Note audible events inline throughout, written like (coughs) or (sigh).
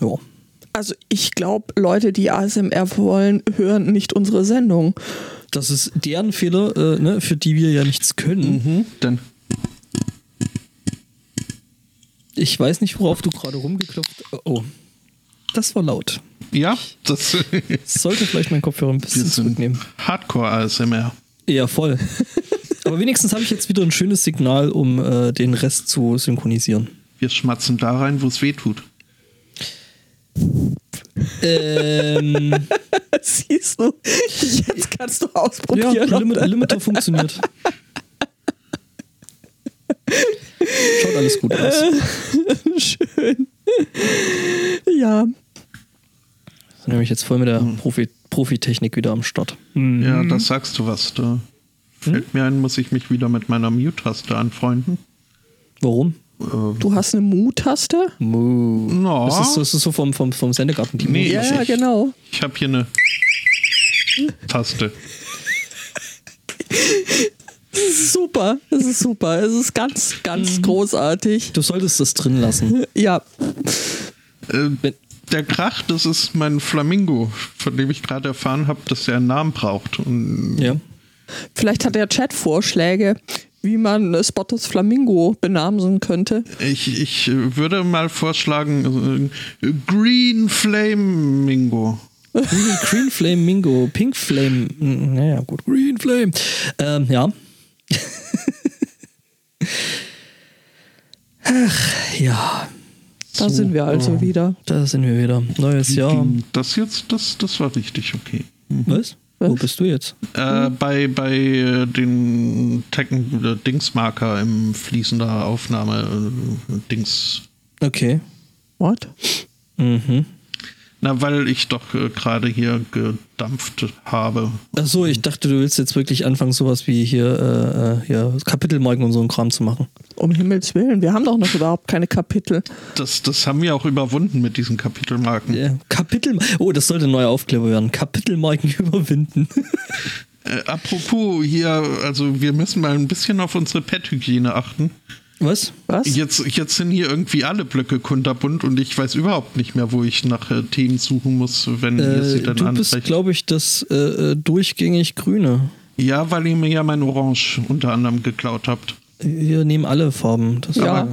Ja. Also ich glaube, Leute, die ASMR wollen, hören nicht unsere Sendung. Das ist deren Fehler, äh, ne, für die wir ja nichts können. Mhm, dann Ich weiß nicht, worauf du gerade rumgeklopft Oh, das war laut. ja, das Sollte vielleicht mein Kopfhörer ein bisschen zurücknehmen. Hardcore ASMR. Ja, voll. (laughs) Aber wenigstens habe ich jetzt wieder ein schönes Signal, um äh, den Rest zu synchronisieren. Wir schmatzen da rein, wo es weh tut. Ähm, (laughs) Siehst du, jetzt kannst du ja, ausprobieren. ob Limit, das- Limiter funktioniert. Schaut alles gut aus. (laughs) Schön. Ja, Sind nämlich jetzt voll mit der Profi Profitechnik wieder am Start. Ja, das sagst du was. Da fällt mir ein, muss ich mich wieder mit meiner Mute-Taste anfreunden. Warum? Du hast eine Mu-Taste? Mu. No. Das, ist, so- das ist so vom, vom, vom Sendegarten. Die Nee. Ja, ja, genau. Ich habe hier eine Taste. Das ist super. Das ist super. Es ist ganz, ganz großartig. Du solltest das drin lassen. Ja, Äh, der Krach, das ist mein Flamingo, von dem ich gerade erfahren habe, dass er einen Namen braucht. Und Ja. vielleicht hat der Chat Vorschläge, wie man Spottos Flamingo benamsen könnte. ich, ich würde mal vorschlagen, äh, Green Flamingo. Green, Green Flame Mingo, Pink Flame, mm, naja, gut, Green Flame. Ähm, ja. Ach, ja, Da sind wir also wieder. da sind wir wieder. Neues Jahr. Das jetzt, das, das war richtig okay. Was? Wo bist du jetzt? Äh, bei bei äh, den Tekken äh, Dingsmarker im fließender Aufnahme äh, Dings. Okay. What? Mhm. Na, weil ich doch äh, gerade hier gedampft habe. Achso, ich dachte, du willst jetzt wirklich anfangen, sowas wie hier, äh, äh, hier Kapitelmarken und so einen Kram zu machen. Um Himmels Willen, wir haben doch noch überhaupt keine Kapitel. Das, das haben wir auch überwunden mit diesen Kapitelmarken. Ja, Kapitel. Oh, das sollte ein neuer Aufkleber werden. Kapitelmarken (laughs) überwinden. Äh, apropos hier, also wir müssen mal ein bisschen auf unsere Pet-Hygiene achten. Was? Was? Jetzt, jetzt sind hier irgendwie alle Blöcke kunterbunt und ich weiß überhaupt nicht mehr, wo ich nach äh, Themen suchen muss, wenn ihr sie Äh, dann du bist, ansprecht. glaube ich, das äh, äh, durchgängig Grüne. Ja, weil ihr mir ja mein Orange unter anderem geklaut habt. Wir nehmen alle Farben. Das Ja. äh,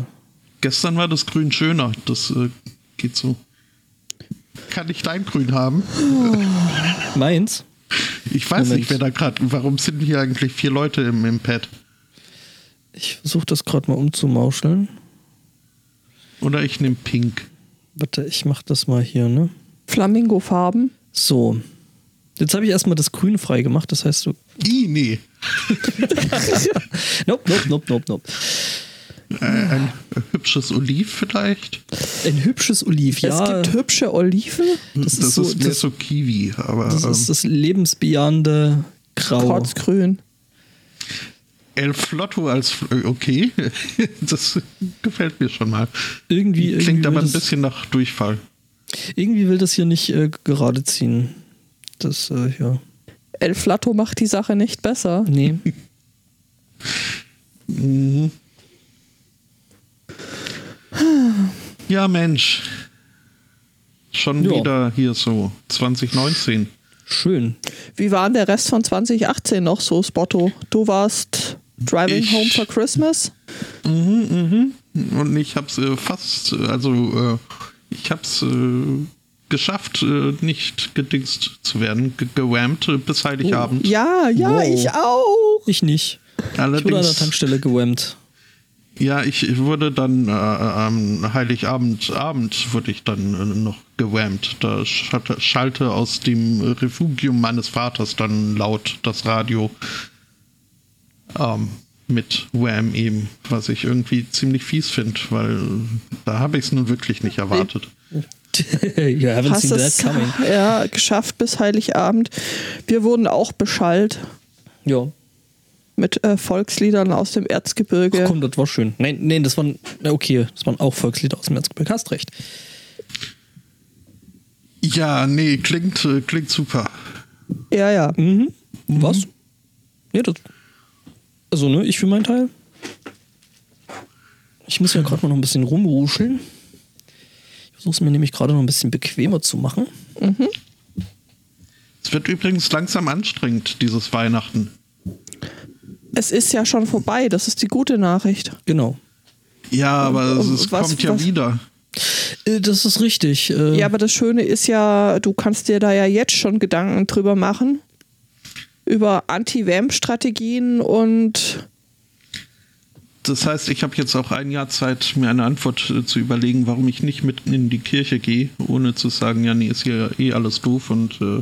Gestern war das Grün schöner. Das äh, geht so. Kann ich dein Grün haben? meins. Ich weiß Moment. nicht, wer da gerade. Warum sind hier eigentlich vier Leute im, im Pad? Ich versuche das gerade mal umzumauscheln. Oder ich nehme Pink. Warte, ich mach das mal hier, ne? Flamingo-Farben. So. Jetzt habe ich erstmal das Grün frei gemacht, das heißt, du. I, nee. (laughs) Nope, nope, nope, nope, nope. Äh, ein hübsches Oliv vielleicht? Ein hübsches Oliv, ja. Es gibt hübsche Oliven. Das ist so- mehr das- so Kiwi, aber das ähm, ist das lebensbejahende Grau. Kurzgrün. El Flotto als äh, okay, (laughs) das gefällt mir schon mal. Irgendwie, irgendwie, Klingt aber will ein bisschen nach Durchfall. irgendwie will das hier nicht äh, gerade ziehen. Das, äh, ja. El Flatto macht die Sache nicht besser. Nee. (laughs) Ja, Mensch. Schon Ja. wieder hier so 2019. Schön. Wie war denn der Rest von 2018 noch so, Spotto? Du warst Driving Ich- Home for Christmas? Und ich hab's äh, fast, äh, also äh, ich hab's äh, geschafft, äh, nicht gedingst zu werden, ge gewammt äh, bis Heiligabend. Ja, ja, Wow. ich auch. Ich nicht. Ich wurde an der Allerdings, Tankstelle gewammt. ja, ich wurde dann äh, am Heiligabend Abend wurde ich dann äh, noch gewammt. Da schalte, schalte aus dem Refugium meines Vaters dann laut das Radio ähm, mit Wham eben, was ich irgendwie ziemlich fies finde, weil da habe ich es nun wirklich nicht erwartet. (laughs) you haven't Hast seen that coming. ja, geschafft bis Heiligabend. Wir wurden auch beschallt Ja. mit äh, Volksliedern aus dem Erzgebirge. Ach komm, das war schön. Nein, nein, das waren, okay, das waren auch Volkslieder aus dem Erzgebirge. Hast recht. Ja, nee, klingt, äh, klingt super. Ja, ja. Mhm. Was? Ja, das. Also, ne, ich für meinen Teil. Ich muss ja gerade mal noch ein bisschen rumruscheln. Ich versuche es mir nämlich gerade noch ein bisschen bequemer zu machen. Es wird übrigens langsam anstrengend, dieses Weihnachten. Es ist ja schon vorbei, das ist die gute Nachricht. Genau. Ja, aber es, es Was- kommt ja was- wieder. Äh, Das ist richtig. Äh, Ja, aber das Schöne ist ja, du kannst dir da ja jetzt schon Gedanken drüber machen. Über Anti-Vamp-Strategien und Das heißt, ich habe jetzt auch ein Jahr Zeit, mir eine Antwort äh, zu überlegen, warum ich nicht mitten in die Kirche gehe, ohne zu sagen, ja, nee, ist hier eh alles doof und äh,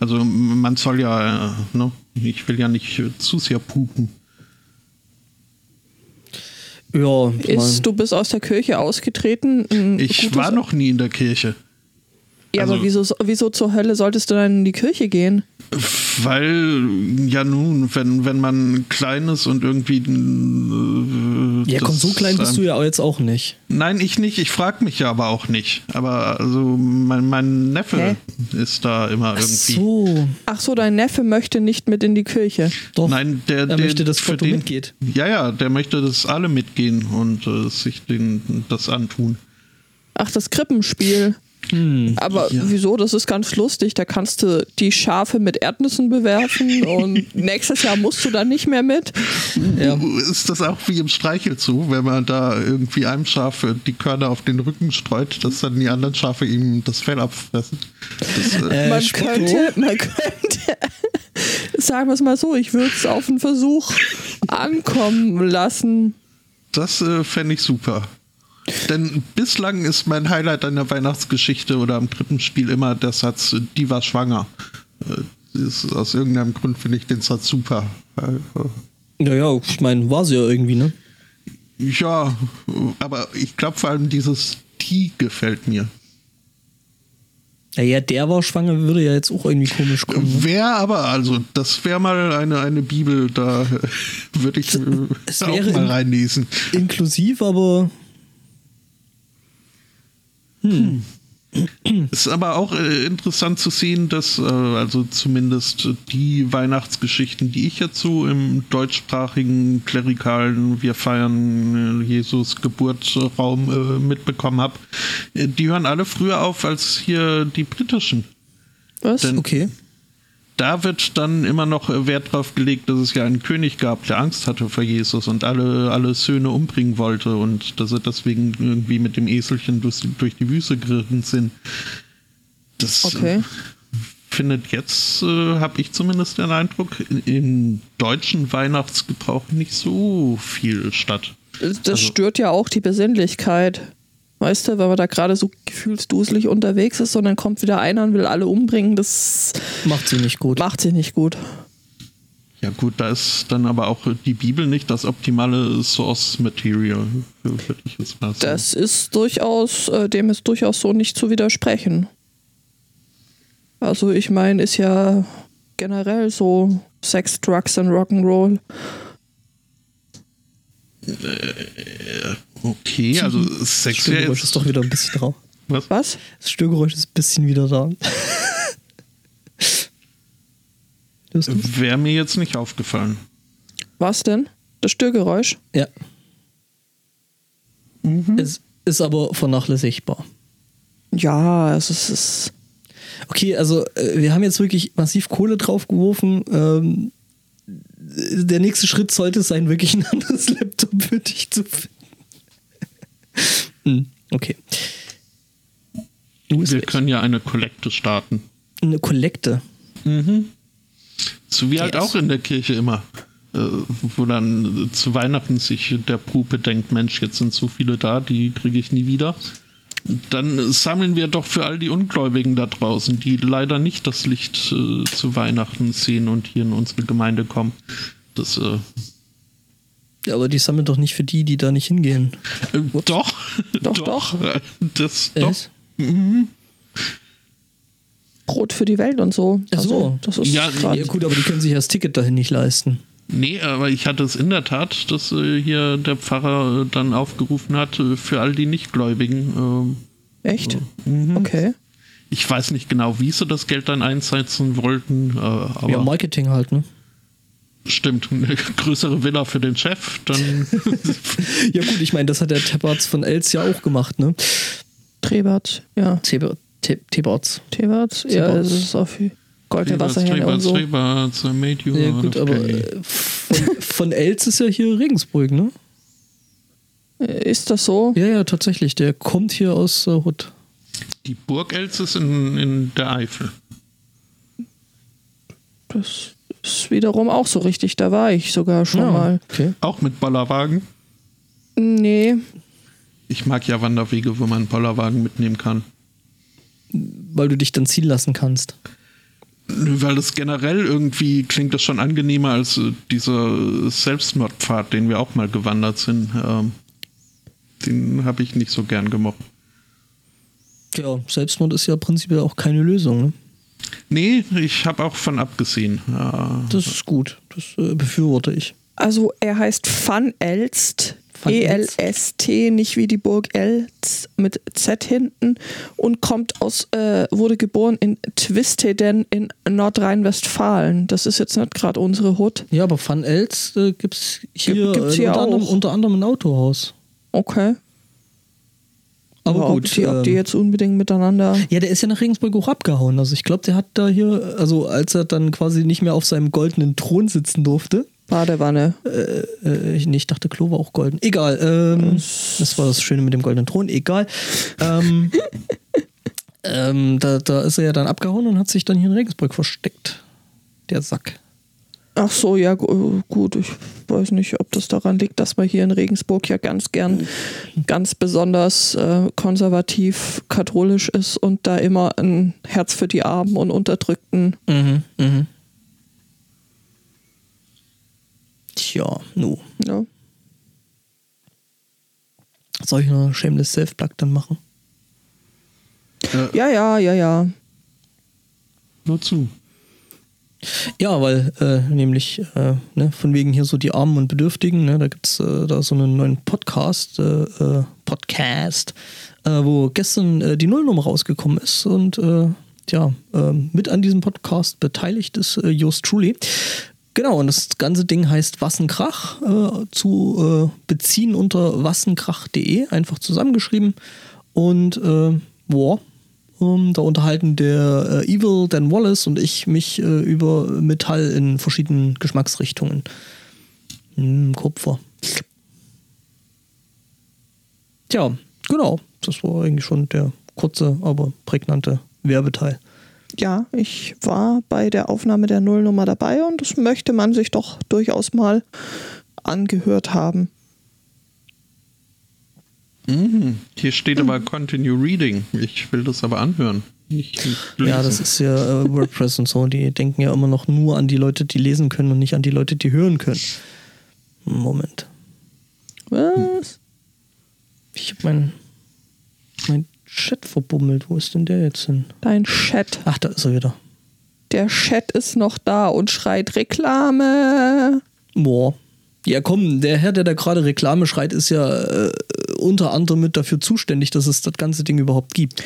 also man soll ja, äh, ne, ich will ja nicht äh, zu sehr pupen. ja ist, du bist aus der Kirche ausgetreten. Ich war noch nie in der Kirche. Ja, aber also- wieso, wieso zur Hölle solltest du dann in die Kirche gehen? Weil, ja nun, wenn, wenn man klein ist und irgendwie. Äh, ja, komm, so klein bist du ja jetzt auch nicht. Nein, ich nicht. Ich frage mich ja aber auch nicht. Aber also mein, mein Neffe ist da immer Ach irgendwie. so, Ach so, dein Neffe möchte nicht mit in die Kirche. doch. Nein, der, er der möchte, dass für Foto den, mitgeht. Ja, ja, der möchte, dass alle mitgehen und äh, sich den, das antun. Ach, das Krippenspiel. Hm. Aber Ja. wieso? Das ist ganz lustig. Da kannst du die Schafe mit Erdnüssen bewerfen und (laughs) nächstes Jahr musst du dann nicht mehr mit. Ja. Ist das auch wie im Streichelzoo, wenn man da irgendwie einem Schaf die Körner auf den Rücken streut, dass dann die anderen Schafe ihm das Fell abfressen? Das, äh, Äh, man, Spotto? könnte, man könnte, (laughs) sagen wir es mal so, ich würde es auf einen Versuch ankommen lassen. Das äh, fände ich super. Denn bislang ist mein Highlight an der Weihnachtsgeschichte oder am Krippenspiel immer der Satz, die war schwanger. Äh, ist, aus irgendeinem Grund finde ich den Satz super. Naja, ich meine, war sie ja irgendwie, ne? Ja, aber ich glaube vor allem dieses die gefällt mir. Ja, ja, der war schwanger, würde ja jetzt auch irgendwie komisch kommen. Ne? Wer aber, also, das wäre mal eine, eine Bibel, da äh, würde ich äh, Es auch wäre mal in- reinlesen. Inklusiv, aber Ist aber auch äh, interessant zu sehen, dass äh, also zumindest die Weihnachtsgeschichten, die ich jetzt so im deutschsprachigen klerikalen Wir feiern äh, Jesus Geburtsraum äh, mitbekommen habe, äh, die hören alle früher auf als hier die britischen. Was? Denn- okay. Da wird dann immer noch Wert drauf gelegt, dass es ja einen König gab, der Angst hatte vor Jesus und alle, alle Söhne umbringen wollte und dass er deswegen irgendwie mit dem Eselchen durch, durch die Wüste geritten sind. Das Okay. äh, findet jetzt, äh, habe ich zumindest den Eindruck, in, im deutschen Weihnachtsgebrauch nicht so viel statt. Das also- stört ja auch die Besinnlichkeit. Weißt du, wenn man da gerade so gefühlsduselig unterwegs ist und dann kommt wieder einer und will alle umbringen, das Macht sie nicht gut. macht sich nicht gut. Ja gut, da ist dann aber auch die Bibel nicht das optimale Source Material, würde ich jetzt mal sagen. Das ist durchaus, äh, dem ist durchaus so nicht zu widersprechen. Also ich meine, ist ja generell so Sex, Drugs und Rock'n'Roll. Okay, also Das Sex wäre Störgeräusch ist doch wieder ein bisschen da. was? Was? Das Störgeräusch ist ein bisschen wieder da. (laughs) Wäre mir jetzt nicht aufgefallen. Was denn? Das Störgeräusch? Ja. Es ist aber vernachlässigbar. Ja, es ist, es Okay, also äh, wir haben jetzt wirklich massiv Kohle draufgeworfen. Ähm, der nächste Schritt sollte sein, wirklich ein anderes (laughs) Laptop für dich zu finden. Hm, okay. Wir können ja eine Kollekte starten. eine Kollekte. So wie halt Yes. auch in der Kirche immer. Äh, wo dann zu Weihnachten sich der Pupe denkt, Mensch, jetzt sind so viele da, die kriege ich nie wieder. Dann sammeln wir doch für all die Ungläubigen da draußen, die leider nicht das Licht äh, zu Weihnachten sehen und hier in unsere Gemeinde kommen. Das, äh, Ja, aber die sammeln doch nicht für die, die da nicht hingehen. äh, doch, Doch, doch. Äh, Das, doch. Es? Brot für die Welt und so. Ach so. Also, das ist Ja, Ja gut, aber die können sich das Ticket dahin nicht leisten. Nee, aber ich hatte es in der Tat, dass äh, hier der Pfarrer äh, dann aufgerufen hat, äh, für all die Nichtgläubigen. ähm, Echt? mhm. Okay. Ich weiß nicht genau, wie sie das Geld dann einsetzen wollten, äh, aber ja, Marketing halt, ne? Stimmt, eine größere Villa für den Chef, dann (laughs) Ja gut, ich meine, das hat der Tepperts von Els ja auch gemacht, ne? Treberts, ja. Theberts. Treberts, ja, das ist auf goldene Treberts, Wasserhähne und so. Treberts, I made you Ja, out gut, of aber äh, von, von Els ist ja hier Regensburg, ne? Äh, Ist das so? Ja, ja, tatsächlich. Der kommt hier aus äh, Hutt. Die Burg Els ist in, in der Eifel. Das ist wiederum auch so richtig. Da war ich sogar schon Ja, mal. Okay. Auch mit Bollerwagen. Nee, Ich mag ja Wanderwege, wo man einen Bollerwagen mitnehmen kann. Weil du dich dann ziehen lassen kannst. Weil das generell irgendwie klingt das schon angenehmer als äh, dieser Selbstmordpfad, den wir auch mal gewandert sind. Ähm, den habe ich nicht so gern gemocht. Ja, Selbstmord ist ja prinzipiell auch keine Lösung. Ne? Nee, ich habe auch von abgesehen. Ja, Das ist gut. Das äh, befürworte ich. also er heißt Van Elst. Elst. E-L-S-T, nicht wie die Burg Elst mit Z hinten und kommt aus, äh, wurde geboren in Twisteden in Nordrhein-Westfalen. Das ist jetzt nicht gerade unsere Hut. Ja, aber Van Els äh, gibt es hier, Gibt's äh, hier unter, anderem, auch. unter anderem ein Autohaus. Okay. Aber Ja, gut. Ob die, ob die ähm, jetzt unbedingt miteinander. ja, der ist ja nach Regensburg auch abgehauen. Also ich glaube, der hat da hier, also als er dann quasi nicht mehr auf seinem goldenen Thron sitzen durfte, Badewanne. äh, ich, nee, ich dachte, Klo war auch golden. Egal, ähm, das war das Schöne mit dem goldenen Thron, egal. Ähm, (laughs) ähm, da, da ist er ja dann abgehauen und hat sich dann hier in Regensburg versteckt. Der Sack. Ach so, ja, gu- gut. Ich weiß nicht, ob das daran liegt, dass man hier in Regensburg ja ganz gern ganz besonders äh, konservativ katholisch ist und da immer ein Herz für die Armen und Unterdrückten. Mhm, mhm. Tja, nu. Ja. Soll ich noch Shameless Self-Plug dann machen? ja, ja, ja, ja. nur zu. Ja, weil äh, nämlich äh, ne, von wegen hier so die Armen und Bedürftigen, ne, da gibt es äh, da so einen neuen Podcast, äh, äh, Podcast, äh, wo gestern die Nullnummer rausgekommen ist und ja, äh, mit an diesem Podcast beteiligt ist äh, Just Truly. Genau, und das ganze Ding heißt Wassenkrach, zu beziehen unter wassenkrach.de, einfach zusammengeschrieben. Und boah, ähm, da unterhalten der äh, Evil Dan Wallace und ich mich äh, über Metall in verschiedenen Geschmacksrichtungen. Hm, Kupfer. Tja, genau. Das war eigentlich schon der kurze, aber prägnante Werbeteil. Ja, ich war bei der Aufnahme der Nullnummer dabei und das möchte man sich doch durchaus mal angehört haben. Mhm. Hier steht aber Continue Reading. Ich will das aber anhören. Nicht. Ja, das ist ja äh, WordPress und so. Die denken ja immer noch nur an die Leute, die lesen können und nicht an die Leute, die hören können. Moment. Was? Ich habe mein, mein Chat verbummelt. Wo ist denn der jetzt hin? Dein Chat. Ach, da ist er wieder. Der Chat ist noch da und schreit Reklame. Boah. Ja, komm, der Herr, der da gerade Reklame schreit, ist ja äh, unter anderem mit dafür zuständig, dass es das ganze Ding überhaupt gibt.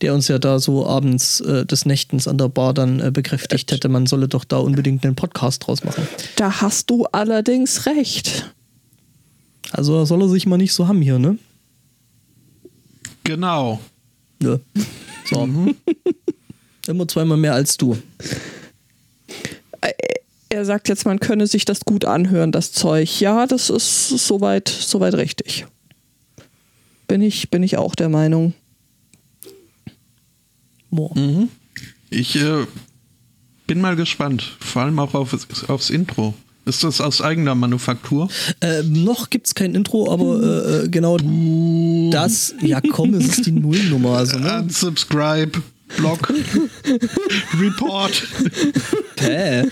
Der uns ja da so abends äh, des Nächtens an der Bar dann äh, bekräftigt hätte, man solle doch da unbedingt einen Podcast draus machen. Da hast du allerdings recht. Also soll er sich mal nicht so haben hier, ne? Genau. Nö. So. (laughs) Immer zweimal mehr als du. Er sagt jetzt, man könne sich das gut anhören, das Zeug. Ja, das ist soweit, soweit richtig. Bin ich, bin ich auch der Meinung. Boah. Mhm. Ich äh, bin mal gespannt. Vor allem auch auf, aufs Intro. Ist das aus eigener Manufaktur? Äh, noch gibt's kein Intro, aber äh, äh, genau das, ja komm, es ist die (laughs) Nullnummer. Also, ne? Unsubscribe, Block, (laughs) Report. Hä?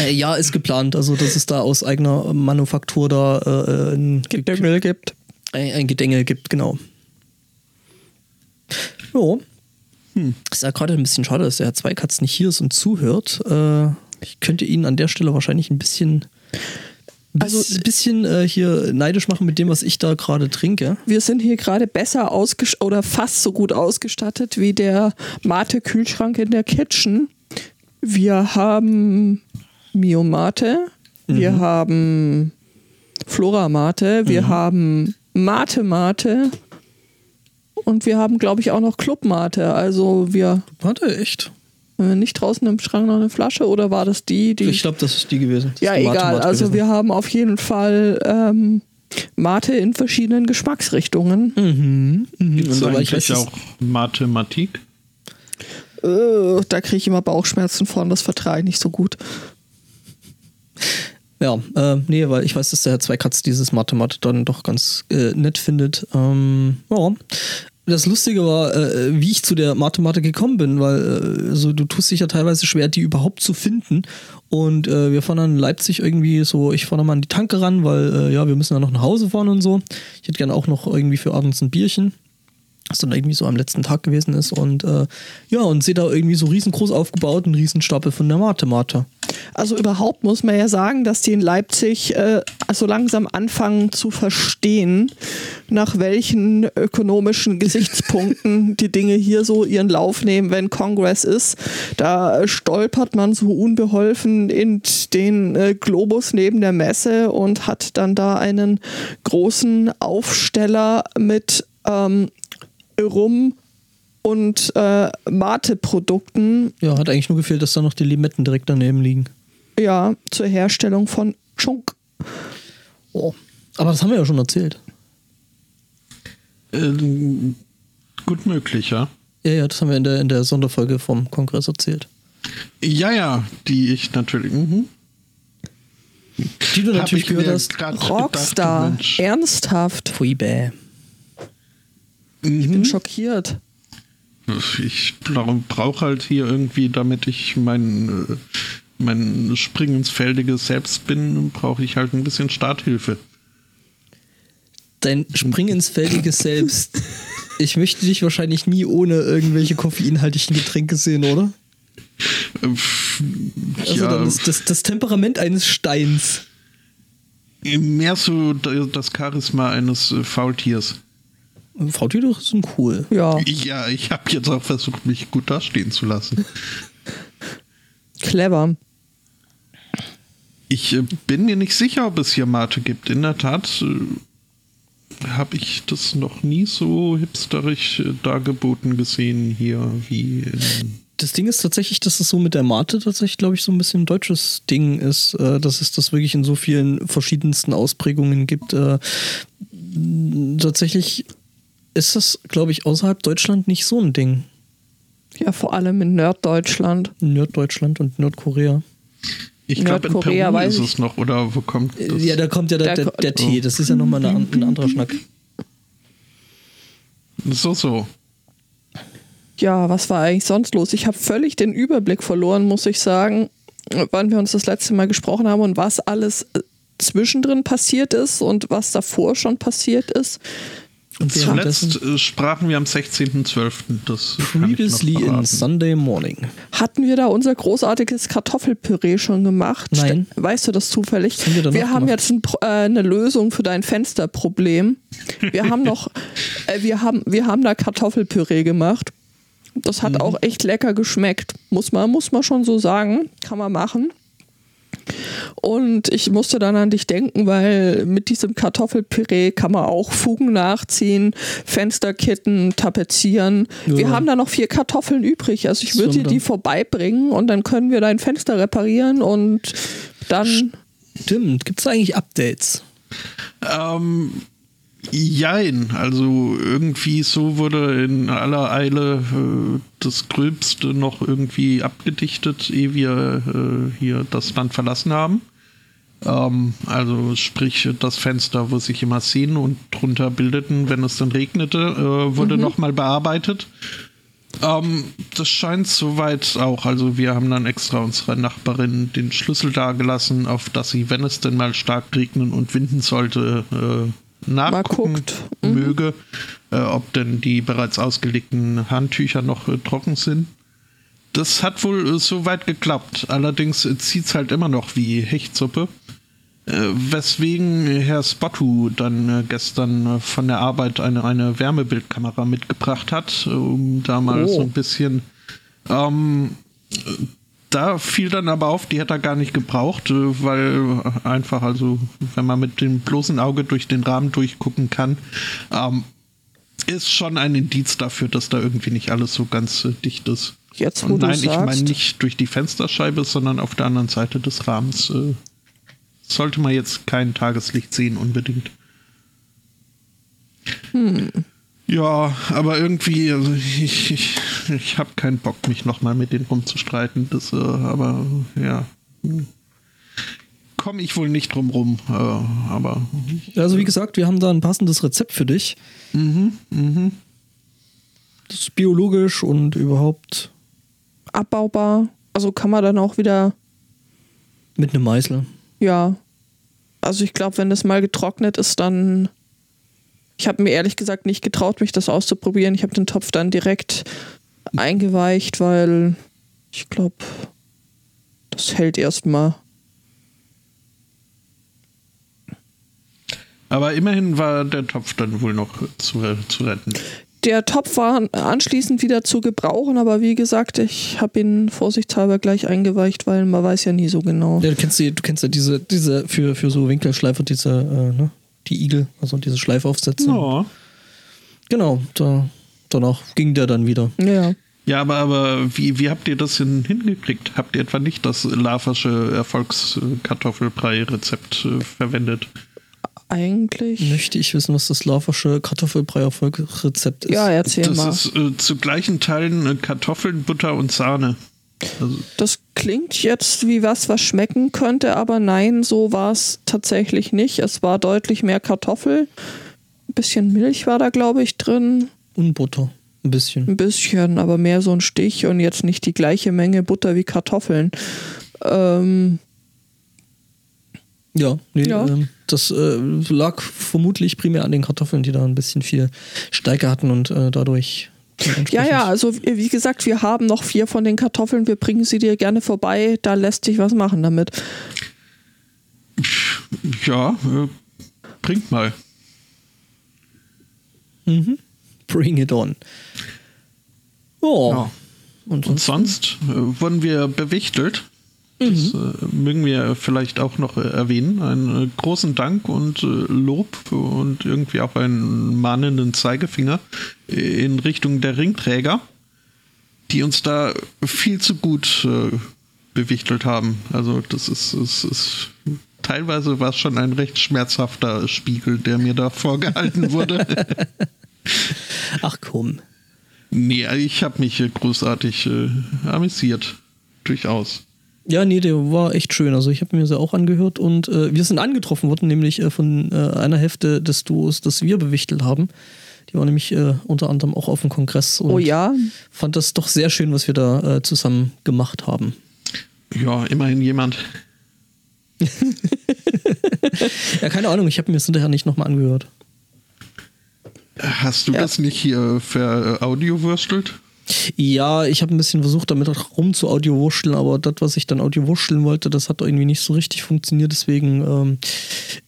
äh, ja, ist geplant. Also, dass es da aus eigener Manufaktur da äh, ein, Gedüngel gibt. Ein, ein Gedängel gibt, genau. Jo. Hm. Ist ja gerade ein bisschen schade, dass der Herr Zweikatz nicht hier ist und zuhört. Äh, ich könnte ihn an der Stelle wahrscheinlich ein bisschen, Also- ein bisschen äh, hier neidisch machen mit dem, was ich da gerade trinke. Wir sind hier gerade besser ausgestattet oder fast so gut ausgestattet wie der Mate-Kühlschrank in der Kitchen. Wir haben Mio Mate, wir haben Flora Mate, wir haben Mate Mate und wir haben, glaube ich, auch noch Clubmate. Also wir, Warte, echt? wir nicht draußen im Schrank noch eine Flasche oder war das die, die Ich glaube, das ist die gewesen. Das Ja, die Mate egal. Mate Also gewesen. wir haben auf jeden Fall ähm, Mate in verschiedenen Geschmacksrichtungen. Mhm. mhm. Gibt es eigentlich auch Mathematik? Äh, da kriege ich immer Bauchschmerzen von, das vertrage ich nicht so gut. Ja, äh, nee, weil ich weiß, dass der Herr Zweikatz dieses Mathematik dann doch ganz äh, nett findet. Ähm, ja. Das Lustige war, äh, wie ich zu der Mathematik gekommen bin, weil äh, so, du tust dich ja teilweise schwer, die überhaupt zu finden. Und äh, wir fahren dann in Leipzig irgendwie so, ich fahre dann mal an die Tanke ran, weil äh, ja, wir müssen dann noch nach Hause fahren und so. Ich hätte gerne auch noch irgendwie für abends ein Bierchen was dann irgendwie so am letzten Tag gewesen ist und äh, ja, und sehe da irgendwie so riesengroß aufgebaut, einen Riesenstapel von der Mate-Mate. Also überhaupt muss man ja sagen, dass die in Leipzig äh, so langsam anfangen zu verstehen, nach welchen ökonomischen Gesichtspunkten (laughs) die Dinge hier so ihren Lauf nehmen, wenn Kongress ist. Da stolpert man so unbeholfen in den äh, Globus neben der Messe und hat dann da einen großen Aufsteller mit ähm, Rum und äh, Mate-Produkten Ja, hat eigentlich nur gefehlt, dass da noch die Limetten direkt daneben liegen. ja, zur Herstellung von Chunk. Oh. Aber das haben wir ja schon erzählt. Ähm, gut möglich, ja. Ja, ja, das haben wir in der, in der Sonderfolge vom Kongress erzählt. Ja, ja, die ich natürlich. Mhm. Die du natürlich ich gehört hast. Rockstar. gedacht. Ernsthaft. Pfui, bäh. Ich Mhm. bin schockiert. Ich brauche halt hier irgendwie, damit ich mein, äh, mein springensfeldiges Selbst bin, brauche ich halt ein bisschen Starthilfe. Dein Spring ins Feldige Selbst. (laughs) Ich möchte dich wahrscheinlich nie ohne irgendwelche koffeinhaltigen Getränke sehen, oder? Also ja, dann ist das, das Temperament eines Steins. mehr so da- das Charisma eines äh, Faultiers. Faultiere sind cool. Ja, Ja, ich habe jetzt auch versucht, mich gut dastehen zu lassen. (laughs) clever. Ich äh, bin mir nicht sicher, ob es hier Mate gibt. In der Tat äh, habe ich das noch nie so hipsterisch äh, dargeboten gesehen hier wie in Das Ding ist tatsächlich, dass es so mit der Mate tatsächlich, glaube ich, so ein bisschen ein deutsches Ding ist, äh, dass es das wirklich in so vielen verschiedensten Ausprägungen gibt. Äh, tatsächlich ist das, glaube ich, außerhalb Deutschland nicht so ein Ding. Ja, vor allem in Norddeutschland. Norddeutschland und Nordkorea. Ich glaube, in Nordkorea Peru weiß ist ich. es noch, oder wo kommt Äh, das? Ja, da kommt ja der, der, der Tee. Das ist ja nochmal eine, ein anderer Schnack. so, so. Ja, was war eigentlich sonst los? Ich habe völlig den Überblick verloren, muss ich sagen, wann wir uns das letzte Mal gesprochen haben und was alles äh, zwischendrin passiert ist und was davor schon passiert ist. Und Zuletzt äh, sprachen wir am 16.12. Das previously in. Sunday Morning. Hatten wir da unser großartiges Kartoffelpüree schon gemacht? Nein. Weißt du das zufällig? haben wir wir haben gemacht. jetzt ein, Pro- äh, eine Lösung für dein Fensterproblem. Wir haben noch, (laughs) äh, wir haben, wir haben da Kartoffelpüree gemacht. Das Mhm. hat auch echt lecker geschmeckt. Muss man, muss man schon so sagen. Kann man machen. Und ich musste dann an dich denken, weil mit diesem Kartoffelpüree kann man auch Fugen nachziehen, Fensterkitten, tapezieren. Ja. Wir haben da noch vier Kartoffeln übrig. Also ich würde dir die vorbeibringen und dann können wir dein Fenster reparieren und dann. Stimmt. Gibt es eigentlich Updates? Ähm, jein, also irgendwie so wurde in aller Eile äh, das Gröbste noch irgendwie abgedichtet, ehe wir äh, hier das Land verlassen haben. Ähm, also sprich das Fenster, wo sich immer Szenen und drunter bildeten, wenn es dann regnete, äh, wurde nochmal bearbeitet. Ähm, das scheint soweit auch. Also wir haben dann extra unserer Nachbarin den Schlüssel dagelassen, auf dass sie, wenn es denn mal stark regnen und winden sollte, äh, nachgucken. Mhm. möge, äh, ob denn die bereits ausgelegten Handtücher noch äh, trocken sind. Das hat wohl äh, soweit geklappt. Allerdings äh, zieht's halt immer noch wie Hechtsuppe. Äh, weswegen Herr Spottu dann äh, gestern äh, von der Arbeit eine, eine Wärmebildkamera mitgebracht hat, um da mal Oh. so ein bisschen. Ähm, äh, da fiel dann aber auf, die hätte er gar nicht gebraucht, äh, weil einfach, also, wenn man mit dem bloßen Auge durch den Rahmen durchgucken kann, ähm, ist schon ein Indiz dafür, dass da irgendwie nicht alles so ganz äh, dicht ist. Jetzt, wo Und nein, ich meine nicht durch die Fensterscheibe, sondern auf der anderen Seite des Rahmens. Äh, sollte man jetzt kein Tageslicht sehen unbedingt. Ja, aber irgendwie, also ich, ich, (laughs) ich habe keinen Bock, mich nochmal mit denen rumzustreiten. Das, äh, aber ja. Komme ich wohl nicht drum rum. Äh, aber Also wie gesagt, wir haben da ein passendes Rezept für dich. mhm, mhm. Das ist biologisch und überhaupt abbaubar. Also kann man dann auch wieder, mit einem Meißel. ja. Also ich glaube, wenn das mal getrocknet ist, dann. Ich habe mir ehrlich gesagt nicht getraut, mich das auszuprobieren. Ich habe den Topf dann direkt eingeweicht, weil ich glaube, das hält erstmal. Aber immerhin war der Topf dann wohl noch zu, zu retten. Der Topf war anschließend wieder zu gebrauchen, aber wie gesagt, ich habe ihn vorsichtshalber gleich eingeweicht, weil man weiß ja nie so genau. Ja, du kennst die, du kennst ja diese, diese für, für so Winkelschleifer, diese, äh, ne? Die Igel, also diese Schleifaufsätze. Ja. Genau, da, danach ging der dann wieder. Ja. Ja, aber, aber wie, wie habt ihr das denn hingekriegt? Habt ihr etwa nicht das Laversche Erfolgskartoffelbrei-Rezept äh, verwendet? Eigentlich. Möchte ich wissen, was das Lafersche Kartoffelbrei-Erfolg-Rezept ist? Ja, erzähl Das mal. ist äh, zu gleichen Teilen äh, Kartoffeln, Butter und Sahne. Also, Das klingt jetzt wie was, was schmecken könnte, aber nein, so war es tatsächlich nicht. Es war deutlich mehr Kartoffel. Ein bisschen Milch war da, glaube ich, drin. Und Butter. Ein bisschen. Ein bisschen, aber mehr so ein Stich und jetzt nicht die gleiche Menge Butter wie Kartoffeln. Ähm, Ja, nee, Ja. Ähm, das äh, lag vermutlich primär an den Kartoffeln, die da ein bisschen viel Stärke hatten und äh, dadurch. ja, ja, also wie gesagt, wir haben noch vier von den Kartoffeln. Wir bringen sie dir gerne vorbei. Da lässt sich was machen damit. ja, äh, bringt mal. Mhm. Bring it on. Oh. Ja. Und Und sonst? äh, wurden wir bewichtelt. Das äh, mögen wir vielleicht auch noch äh, erwähnen. Einen äh, großen Dank und äh, Lob und irgendwie auch einen mahnenden Zeigefinger in Richtung der Ringträger, die uns da viel zu gut äh, bewichtelt haben. Also das ist, ist, ist teilweise war es schon ein recht schmerzhafter Spiegel, der mir da (laughs) vorgehalten wurde. (laughs) (laughs) Ach komm. nee, ich habe mich großartig äh, amüsiert. Durchaus. Ja, nee, der war echt schön. Also ich habe mir sie auch angehört und äh, wir sind angetroffen worden, nämlich äh, von äh, einer Hälfte des Duos, das wir bewichtelt haben. Die war nämlich äh, unter anderem auch auf dem Kongress und Oh ja, fand das doch sehr schön, was wir da äh, zusammen gemacht haben. Ja, immerhin jemand. (laughs) Ja, keine Ahnung, ich habe mir das hinterher nicht nochmal angehört. Hast du Ja. das nicht hier ver audiowürstelt? Ja, ich habe ein bisschen versucht, damit rum zu audiowurschteln, aber das, was ich dann audiowurschteln wollte, das hat irgendwie nicht so richtig funktioniert. Deswegen ähm,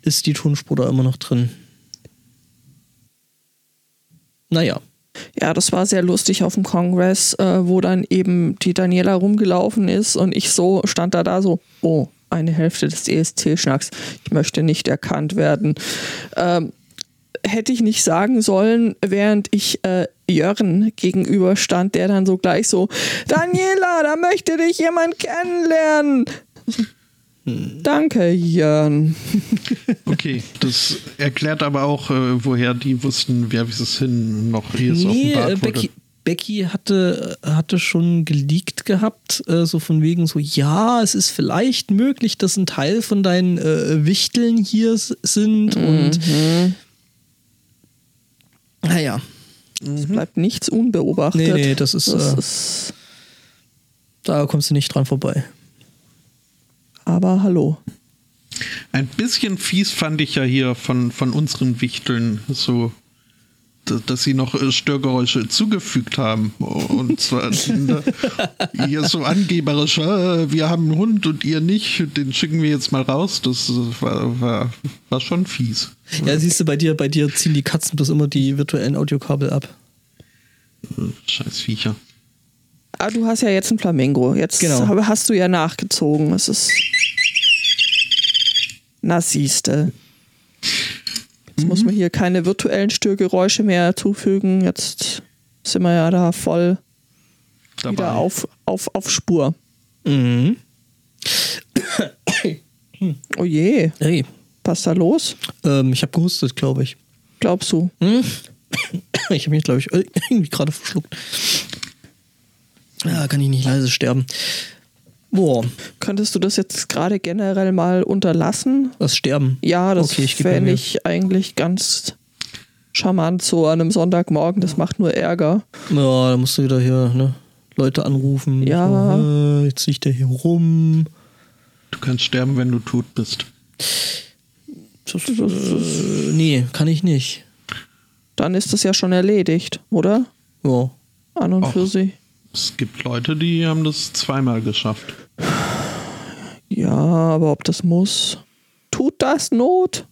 ist die Tonspur da immer noch drin. Naja. Ja, das war sehr lustig auf dem Kongress, äh, wo dann eben die Daniela rumgelaufen ist und ich so stand da da so, oh, eine Hälfte des ESC-Schnacks. Ich möchte nicht erkannt werden. Ähm, hätte ich nicht sagen sollen, während ich äh, Jörn gegenüberstand, der dann so gleich so, Daniela, da möchte dich jemand kennenlernen. Danke, Jörn. Okay, das erklärt aber auch, äh, woher die wussten, wer bis es hin noch hier so Nee, offenbart äh, wurde. Becky, Becky hatte, hatte schon geleakt gehabt, äh, so von wegen so, ja, es ist vielleicht möglich, dass ein Teil von deinen äh, Wichteln hier sind und naja. Es bleibt nichts unbeobachtet. Nee, nee, das ist, Das äh, ist Da kommst du nicht dran vorbei. aber hallo. Ein bisschen fies fand ich ja hier von, von unseren Wichteln so, dass sie noch äh, Störgeräusche zugefügt haben. Und zwar äh, (laughs) hier so angeberisch, äh, wir haben einen Hund und ihr nicht, den schicken wir jetzt mal raus. Das äh, war, war, war schon fies. Ja, siehst du, bei dir, bei dir ziehen die Katzen bloß immer die virtuellen Audiokabel ab. Scheiß Viecher. Ah, du hast ja jetzt ein Flamingo. Jetzt Genau. hast du ja nachgezogen. Es ist. Na, siehste. Jetzt muss man hier keine virtuellen Störgeräusche mehr zufügen. Jetzt sind wir ja da voll wieder auf, auf, auf Spur. Mhm. (coughs) Oh je, Hey, was ist da los? ähm, ich habe gehustet, glaube ich. Glaubst du? Hm? (coughs) Ich habe mich, glaube ich, (coughs) irgendwie gerade verschluckt. Ja, kann ich nicht leise sterben. Boah, Könntest du das jetzt gerade generell mal unterlassen? das Sterben. Ja, das Okay, fände ich eigentlich ganz charmant so an einem Sonntagmorgen. Das macht nur Ärger. Ja, da musst du wieder hier ne, Leute anrufen. Ja. So, äh, jetzt liegt der hier rum. Du kannst sterben, wenn du tot bist. Das, nee, kann ich nicht. Dann ist das ja schon erledigt, oder? Ja. An und Ach. für sich. Es gibt Leute, die haben das zweimal geschafft. Ja, aber ob das muss? Tut das Not?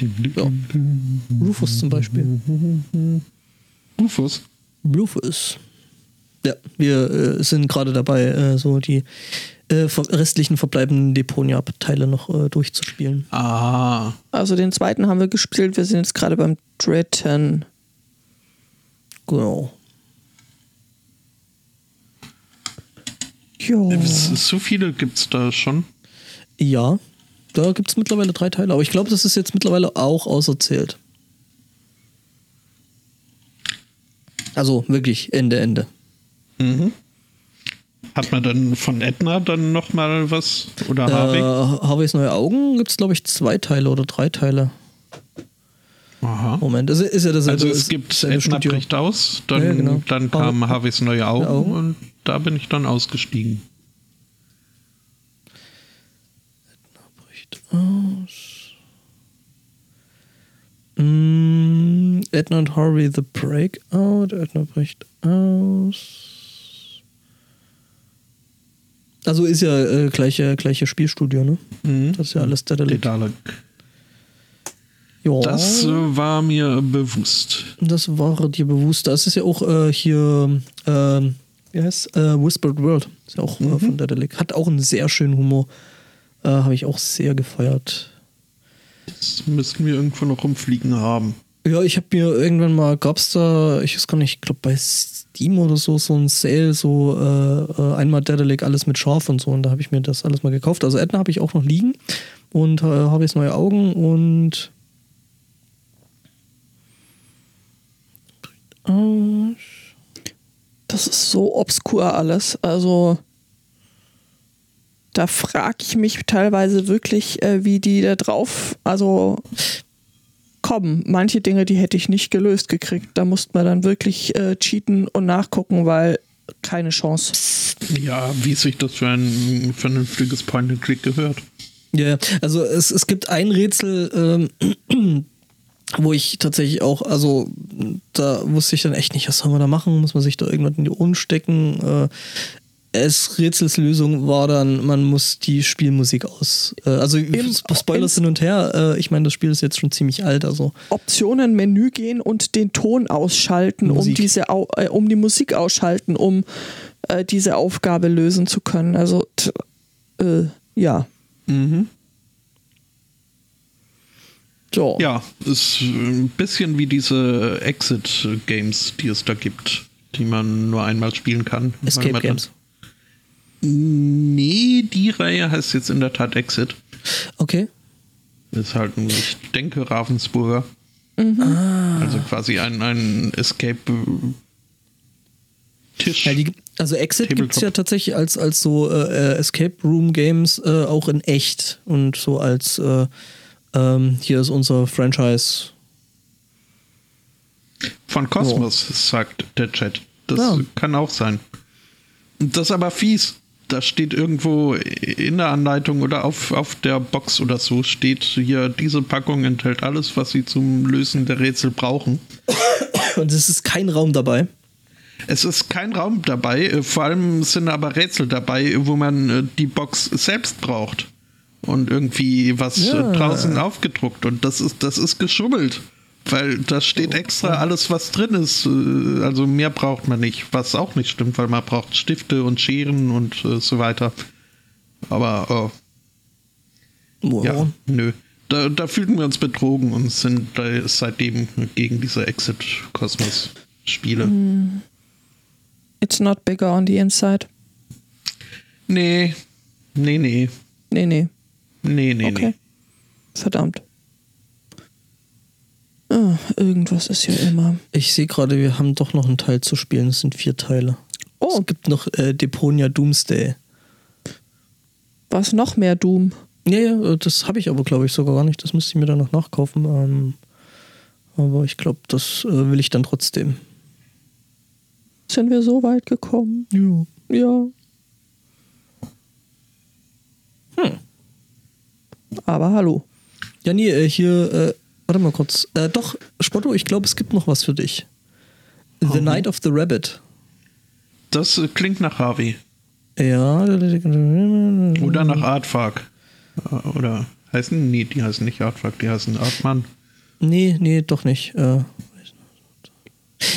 ja. Rufus zum Beispiel. Rufus. Rufus. Ja, wir äh, sind gerade dabei, äh, so die äh, restlichen verbleibenden Deponia-Teile noch äh, durchzuspielen. Ah, Also den zweiten haben wir gespielt. Wir sind jetzt gerade beim dritten. Genau. Jo. so viele gibt's da schon. Ja, da gibt es mittlerweile drei Teile, aber ich glaube, das ist jetzt mittlerweile auch auserzählt. Also wirklich Ende, Ende. Mhm. Hat man dann von Edna dann noch mal was? Oder Äh, Harvey? Harveys neue Augen gibt es, glaube ich, zwei Teile oder drei Teile. Aha. Moment, das ist ja das Also es gibt Edna Studio. bricht aus, dann, Ja, genau. dann kam Harvey- Harveys neue Augen, Augen. und da bin ich dann ausgestiegen. bricht aus. Mm, Edna und Harvey The Breakout. Edna bricht aus. Also ist ja äh, gleiche, gleiche Spielstudio, ne? Das ist ja alles Daedalic. Daedalic. Ja, Das äh, war mir bewusst. das war dir bewusst. Das ist ja auch äh, hier, ähm, wie heißt äh, Whispered World. Ist ja auch äh, von Daedalic. Hat auch einen sehr schönen Humor. Äh, Habe ich auch sehr gefeiert. Das müssten wir irgendwo noch rumfliegen haben. Ja, ich habe mir irgendwann mal, gab's da, ich weiß gar nicht, ich glaube bei Steam oder so, so ein Sale, so äh, äh, einmal Daedalic, alles mit Scharf und so. Und da habe ich mir das alles mal gekauft. Also Edna habe ich auch noch liegen und äh, habe jetzt neue Augen und aus. Das ist so obskur alles. Also da frage ich mich teilweise wirklich, äh, wie die da drauf, also kommen. Manche Dinge, die hätte ich nicht gelöst gekriegt. Da musste man dann wirklich äh, cheaten und nachgucken, weil keine Chance. Ja, wie sich das für ein vernünftiges Point-and-Click gehört. Ja, also es, es gibt ein Rätsel, ähm, wo ich tatsächlich auch, also da wusste ich dann echt nicht, was soll man da machen? Muss man sich da irgendwas in die Ohren stecken? Äh, es Rätselslösung war dann, man muss die Spielmusik aus. Äh, also Im- Spoilers hin und her. Äh, ich meine, das Spiel ist jetzt schon ziemlich alt, also Optionen Menü gehen und den Ton ausschalten, um Musik. diese Au äh, um die Musik ausschalten, um äh, diese Aufgabe lösen zu können. Also t- äh, ja. Mhm. Ja. Ja, ist ein bisschen wie diese Exit-Games, die es da gibt, die man nur einmal spielen kann. Escape Games. Nee, die Reihe heißt jetzt in der Tat Exit. Okay. Ist halt ein, ich denke, Ravensburger. Ah. Also quasi ein, ein Escape-Tisch. Ja, die, also Exit gibt es ja tatsächlich als, als so äh, äh, Escape Room Games äh, auch in echt und so als äh, ähm, hier ist unser Franchise. Von Kosmos, sagt der Chat. Das Ja. kann auch sein. Das ist aber fies. Da steht irgendwo in der Anleitung oder auf, auf der Box oder so steht hier, diese Packung enthält alles, was Sie zum Lösen der Rätsel brauchen. (coughs) Und es ist kein Raum dabei. Es ist kein Raum dabei, vor allem sind aber Rätsel dabei, wo man äh, die Box selbst braucht. Und irgendwie was Ja. äh, draußen aufgedruckt. Und das ist, das ist geschummelt. Weil da steht extra alles, was drin ist. Äh, Also mehr braucht man nicht. Was auch nicht stimmt, weil man braucht Stifte und Scheren und äh, so weiter. Aber Wow. äh, ja, nö. Da, da fühlten wir uns betrogen und sind seitdem gegen diese Exit-Kosmos-Spiele. Mm. It's not bigger on the inside. Nee, nee, nee. Nee, nee. Nee, nee, Okay. nee. Verdammt. Ah, irgendwas ist hier immer. Ich sehe gerade, wir haben doch noch einen Teil zu spielen. Es sind vier Teile. Oh, Es gibt noch äh, Deponia Doomsday. was noch mehr Doom? Ja, ja, äh, das habe ich aber, glaube ich, sogar gar nicht. Das müsste ich mir dann noch nachkaufen. Ähm, aber ich glaube, das äh, will ich dann trotzdem. Sind wir so weit gekommen? Ja. Ja. Hm. Aber hallo. Ja, nee, äh, hier, äh, warte mal kurz. Äh, doch, Spotto, ich glaube, es gibt noch was für dich. The Night of the Rabbit. Das äh, klingt nach Harvey. Ja. Oder nach Artfark. Äh, Oder heißen? Nee, die heißen nicht Artfark, die heißen Artmann. Nee, nee, doch nicht. Äh,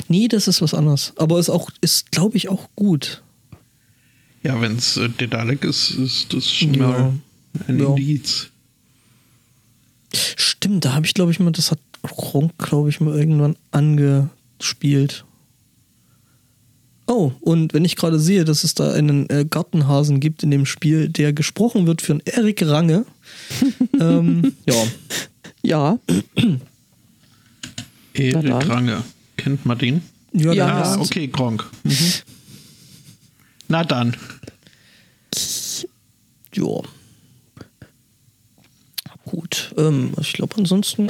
nee, das ist was anderes. Aber ist auch, ist, glaube ich, auch gut. Ja, wenn es äh, Dedalek ist, ist das schon Ja. mal ein Ja. Indiz. Stimmt, da habe ich, glaube ich, mal, das hat Kronk, glaube ich, mal irgendwann angespielt. Oh, und wenn ich gerade sehe, dass es da einen äh, Gartenhasen gibt in dem Spiel, der gesprochen wird für einen Erik Range. (laughs) ähm, ja, Ja, Erik. Range. Kennt man den? ja, Ja. Ah, okay, Gronk. Mhm. Na dann. Ja. Gut. Ähm, ich glaube, ansonsten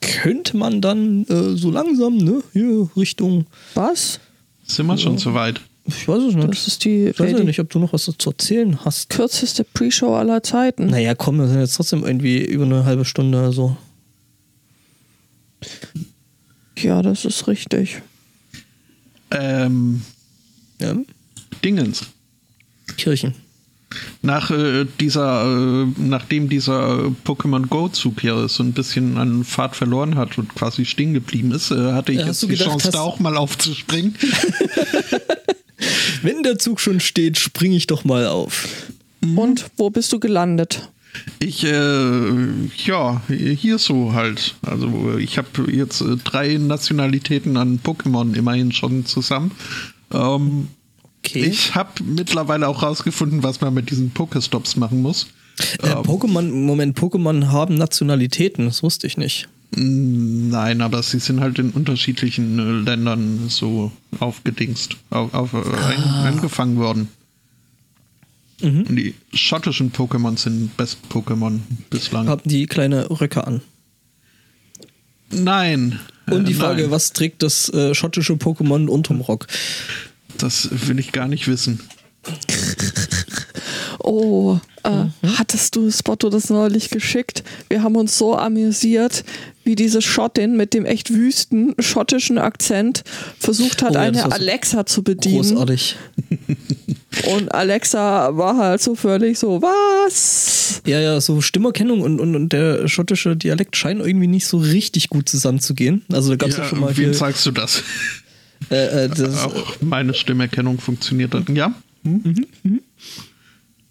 könnte man dann äh, so langsam, ne, hier Richtung, was? Sind wir schon so weit? ich weiß es nicht. Das ist die, ich weiß ja nicht, ob du noch was zu erzählen hast. kürzeste Pre-Show aller Zeiten. Naja, komm, wir sind jetzt trotzdem irgendwie über eine halbe Stunde oder so. Ja, das ist richtig. Ähm, Ja? Dingens. Kirchen. Nach äh, dieser, äh, nachdem dieser Pokémon Go-Zug hier so ein bisschen an Fahrt verloren hat und quasi stehen geblieben ist, äh, hatte ich Ja, hast jetzt die gedacht, Chance, da auch mal aufzuspringen. (laughs) Wenn der Zug schon steht, springe ich doch mal auf. Und wo bist du gelandet? Ich, äh, ja, hier so halt. Also ich habe jetzt äh, drei Nationalitäten an Pokémon immerhin schon zusammen. Ähm, Okay. Ich habe mittlerweile auch rausgefunden, was man mit diesen Pokestops machen muss. äh, Pokémon, Moment, Pokémon haben Nationalitäten, das wusste ich nicht. Mm, Nein, aber sie sind halt in unterschiedlichen äh, Ländern so aufgedingst, auf, auf, äh, ein, angefangen worden. Und Die schottischen Pokémon sind Best Pokémon bislang. Haben die kleine Röcke an. Nein. Und die Äh, Frage, nein. was trägt das äh, schottische Pokémon unterm Rock? Das will ich gar nicht wissen. (laughs) Oh, äh, hattest du Spotto das neulich geschickt? Wir haben uns so amüsiert, wie diese Schottin mit dem echt wüsten schottischen Akzent versucht hat, Oh ja, eine Alexa zu bedienen. Großartig. (laughs) Und Alexa war halt so völlig so, was? Ja, ja, so Stimmerkennung und, und, und der schottische Dialekt scheinen irgendwie nicht so richtig gut zusammenzugehen. Also da gab es ja, Ja, schon mal wem sagst du das? Äh, äh, das, Auch meine Stimmerkennung funktioniert dann. Ja?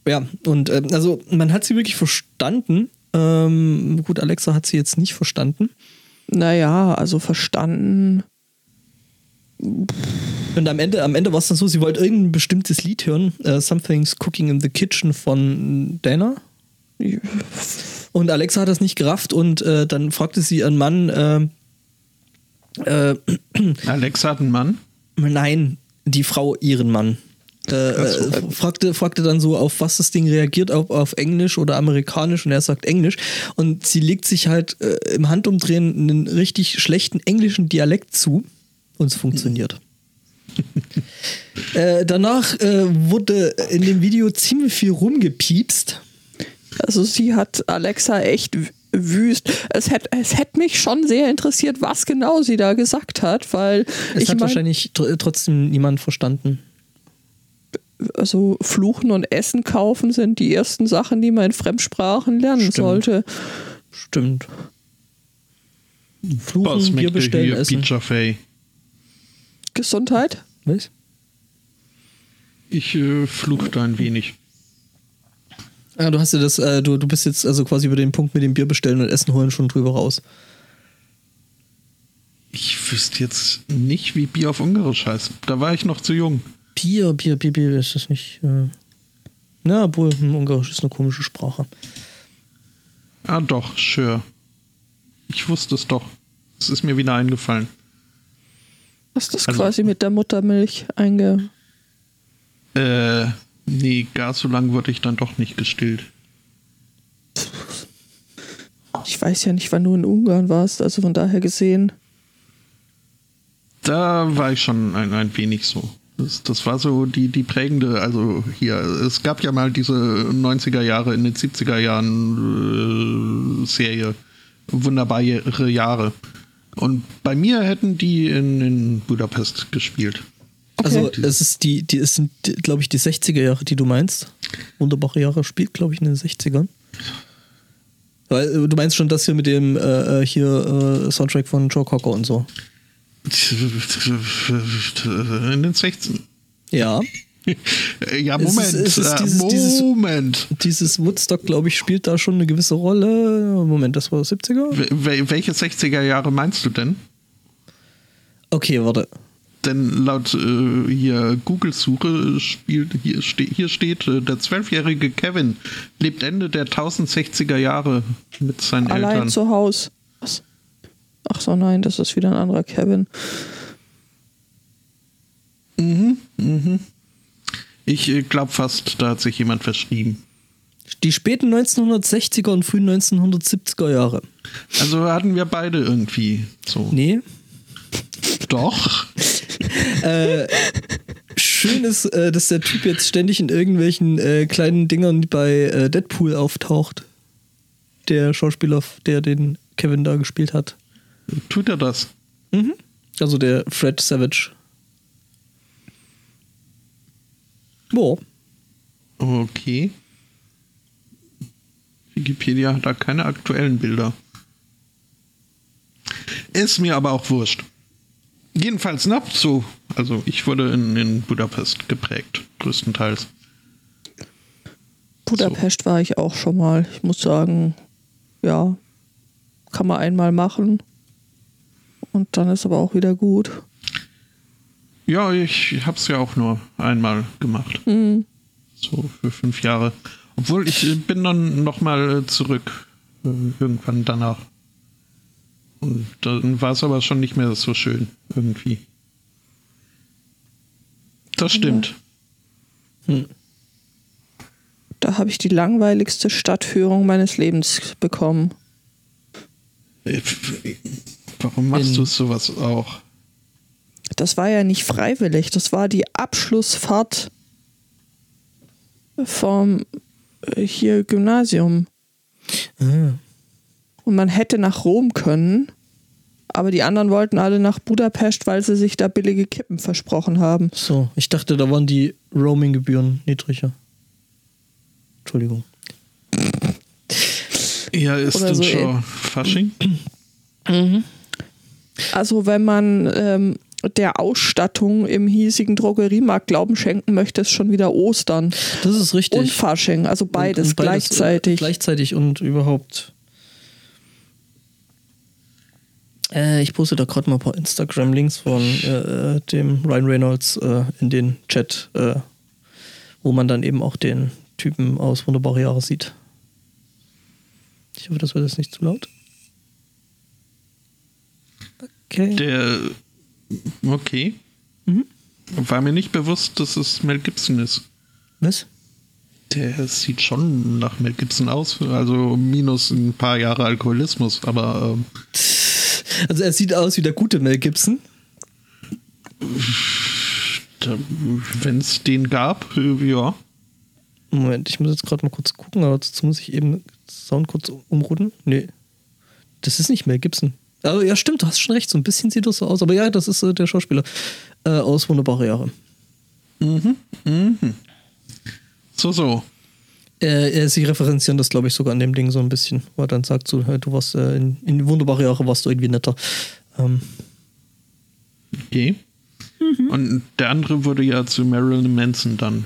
Ja, und ähm, also man hat sie wirklich verstanden. Ähm, gut, Alexa hat sie jetzt nicht verstanden. Naja, also verstanden. Und am Ende, am Ende war es dann so, sie wollte irgendein bestimmtes Lied hören. Äh, Something's Cooking in the Kitchen von Dana. Und Alexa hat das nicht gerafft und äh, dann fragte sie ihren Mann, äh, äh, (clears throat) Alexa hat einen Mann. nein, die Frau ihren Mann. Äh, äh, fragte, fragte dann so, auf was das Ding reagiert, ob auf Englisch oder Amerikanisch und er sagt Englisch. Und sie legt sich halt äh, im Handumdrehen einen richtig schlechten englischen Dialekt zu und es funktioniert. (laughs) äh, danach äh, wurde in dem Video ziemlich viel rumgepiepst. Also sie hat Alexa echt wüst. Es hätte es hätt mich schon sehr interessiert, was genau sie da gesagt hat, weil Es ich hat meine, wahrscheinlich tr trotzdem niemand verstanden. also Fluchen und Essen kaufen sind die ersten Sachen, die man in Fremdsprachen lernen Stimmt. sollte. Stimmt. Was Fluchen, Bier schmeckt dir bestellen, hier essen. Pizza Fay? Gesundheit? Was? Ich äh, fluchte ein wenig. Ah, du hast ja das, äh, du, du bist jetzt also quasi über den Punkt mit dem Bier bestellen und Essen holen schon drüber raus. Ich wüsste jetzt nicht, wie Bier auf Ungarisch heißt. Da war ich noch zu jung. Bier, Bier, Bier, Bier, ist das nicht. Äh na, obwohl, hm, Ungarisch ist eine komische Sprache. Ah, doch, sure. Ich wusste es doch. Es ist mir wieder eingefallen. Hast das Also- quasi mit der Muttermilch einge. Äh, nee, gar so lang wurde ich dann doch nicht gestillt. Ich weiß ja nicht, wann du in Ungarn warst, also von daher gesehen. Da war ich schon ein, ein wenig so. Das, das war so die, die prägende, also hier, es gab ja mal diese 90er Jahre in den 70er Jahren äh, Serie, wunderbare Jahre. Und bei mir hätten die in, in Budapest gespielt. Also, Okay. es ist die, die, es sind, glaube ich, die 60er Jahre, die du meinst. Wunderbare Jahre spielt, glaube ich, in den 60ern. Weil äh, du meinst schon das hier mit dem äh, äh, hier äh, Soundtrack von Joe Cocker und so. In den 16. Ja. (laughs) Ja, Es ist- Moment, es ist äh, dieses- dieses- Moment. Dieses Woodstock, glaube ich, spielt da schon eine gewisse Rolle. Moment, das war 70er? Wel- wel- Welche 60er Jahre meinst du denn? Okay, warte. Denn laut äh, hier Google-Suche spielt hier, ste hier steht, äh, der zwölfjährige Kevin lebt Ende der 1060er Jahre mit seinen Allein Eltern. zu Haus. Was? Ach so, nein, das ist wieder ein anderer Kevin. Ich äh, glaube fast, da hat sich jemand verschrieben. Die späten 1960er und frühen 1970er Jahre. Also hatten wir beide irgendwie so. Nee. Doch. Schön ist, äh, dass der Typ jetzt ständig in irgendwelchen äh, kleinen Dingern bei äh, Deadpool auftaucht. Der Schauspieler, der den Kevin da gespielt hat. Tut er das? Also der Fred Savage. Boah. Okay. Wikipedia hat da keine aktuellen Bilder. Ist mir aber auch wurscht. Jedenfalls noch so. Also ich wurde in, in Budapest geprägt, größtenteils. Budapest war ich auch schon mal. Ich muss sagen, ja, kann man einmal machen. Und dann ist aber auch wieder gut. Ja, ich hab's ja auch nur einmal gemacht. So für fünf Jahre. Obwohl ich äh, bin dann nochmal zurück. äh, Irgendwann danach. Und dann war es aber schon nicht mehr so schön. Irgendwie. Das stimmt. Da habe ich die langweiligste Stadtführung meines Lebens bekommen. Äh, Warum machst du sowas auch? Das war ja nicht freiwillig, das war die Abschlussfahrt vom äh, hier Gymnasium. Ah. Und man hätte nach Rom können, aber die anderen wollten alle nach Budapest, weil sie sich da billige Kippen versprochen haben. So, ich dachte, da waren die Roaming-Gebühren niedriger. Entschuldigung. Ja, ist Oder denn so, schon Fasching? Also wenn man ähm, der Ausstattung im hiesigen Drogeriemarkt Glauben schenken möchte, ist schon wieder Ostern Das ist richtig. und Fasching, also beides, Und- und beides, gleichzeitig. Gleichzeitig und überhaupt. Äh, ich poste da gerade mal ein paar Instagram-Links von äh, dem Ryan Reynolds äh, in den Chat, äh, wo man dann eben auch den Typen aus Wunderbare Jahre sieht. Ich hoffe, das wird jetzt nicht zu laut. Okay. Der. Okay. Mhm. War mir nicht bewusst, dass es Mel Gibson ist. Was? Der sieht schon nach Mel Gibson aus, also minus ein paar Jahre Alkoholismus, aber ähm, Also er sieht aus wie der gute Mel Gibson. wenn es den gab, äh, ja. Moment, ich muss jetzt gerade mal kurz gucken, aber dazu muss ich eben Sound kurz umruten. Nee. Das ist nicht Mel Gibson. Aber ja, stimmt, du hast schon recht, so ein bisschen sieht das so aus. Aber ja, das ist äh, der Schauspieler äh, aus Wunderbare Jahre. So, so. Äh, sie referenzieren das, glaube ich, sogar an dem Ding so ein bisschen, wo er dann sagt, so, hey, du warst äh, in, in Wunderbare Jahre warst du irgendwie netter. Ähm, Okay. Und der andere wurde ja zu Marilyn Manson dann.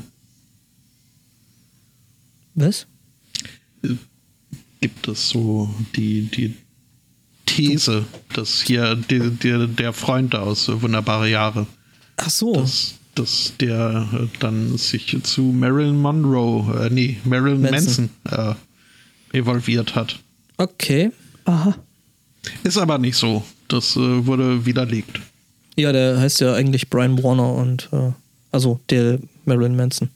was? gibt es so die, die These, dass hier die, die, der Freund aus Wunderbare Jahre, Ach so. dass, dass der äh, dann sich zu Marilyn Monroe, äh, nee, Marilyn Manson, Manson. äh, evolviert hat. Okay. Aha. Ist aber nicht so. Das äh, wurde widerlegt. Ja, der heißt ja eigentlich Brian Warner und äh, also der Marilyn Manson.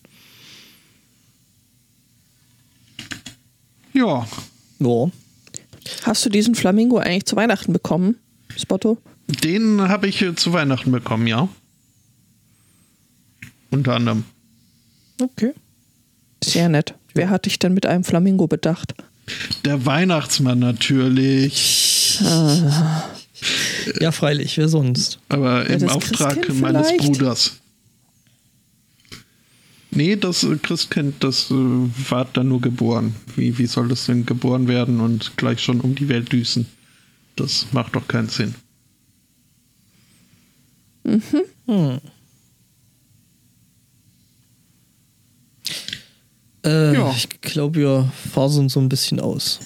Ja, Ja. Hast du diesen Flamingo eigentlich zu Weihnachten bekommen, Spotto? den habe ich äh, zu Weihnachten bekommen, ja. Unter anderem. Okay. Sehr nett. Wer hat dich denn mit einem Flamingo bedacht? Der Weihnachtsmann natürlich. Ja, freilich, wer sonst? Aber im das Auftrag Christkind meines vielleicht? Bruders. Nee, das äh, Christkind, das äh, war dann nur geboren. Wie, wie soll das denn geboren werden und gleich schon um die Welt düsen? Das macht doch keinen Sinn. Äh, Ja. Ich glaube, wir faseln so ein bisschen aus.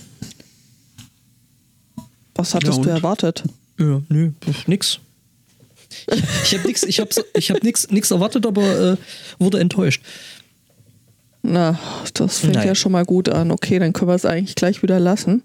Was hattest Ja, du erwartet? Ja, nö, pf, nix. Ich habe nix, ich hab, so- ich hab nix, nix erwartet, aber äh, wurde enttäuscht. Na, das fängt Nein. ja schon mal gut an. Okay, dann können wir es eigentlich gleich wieder lassen.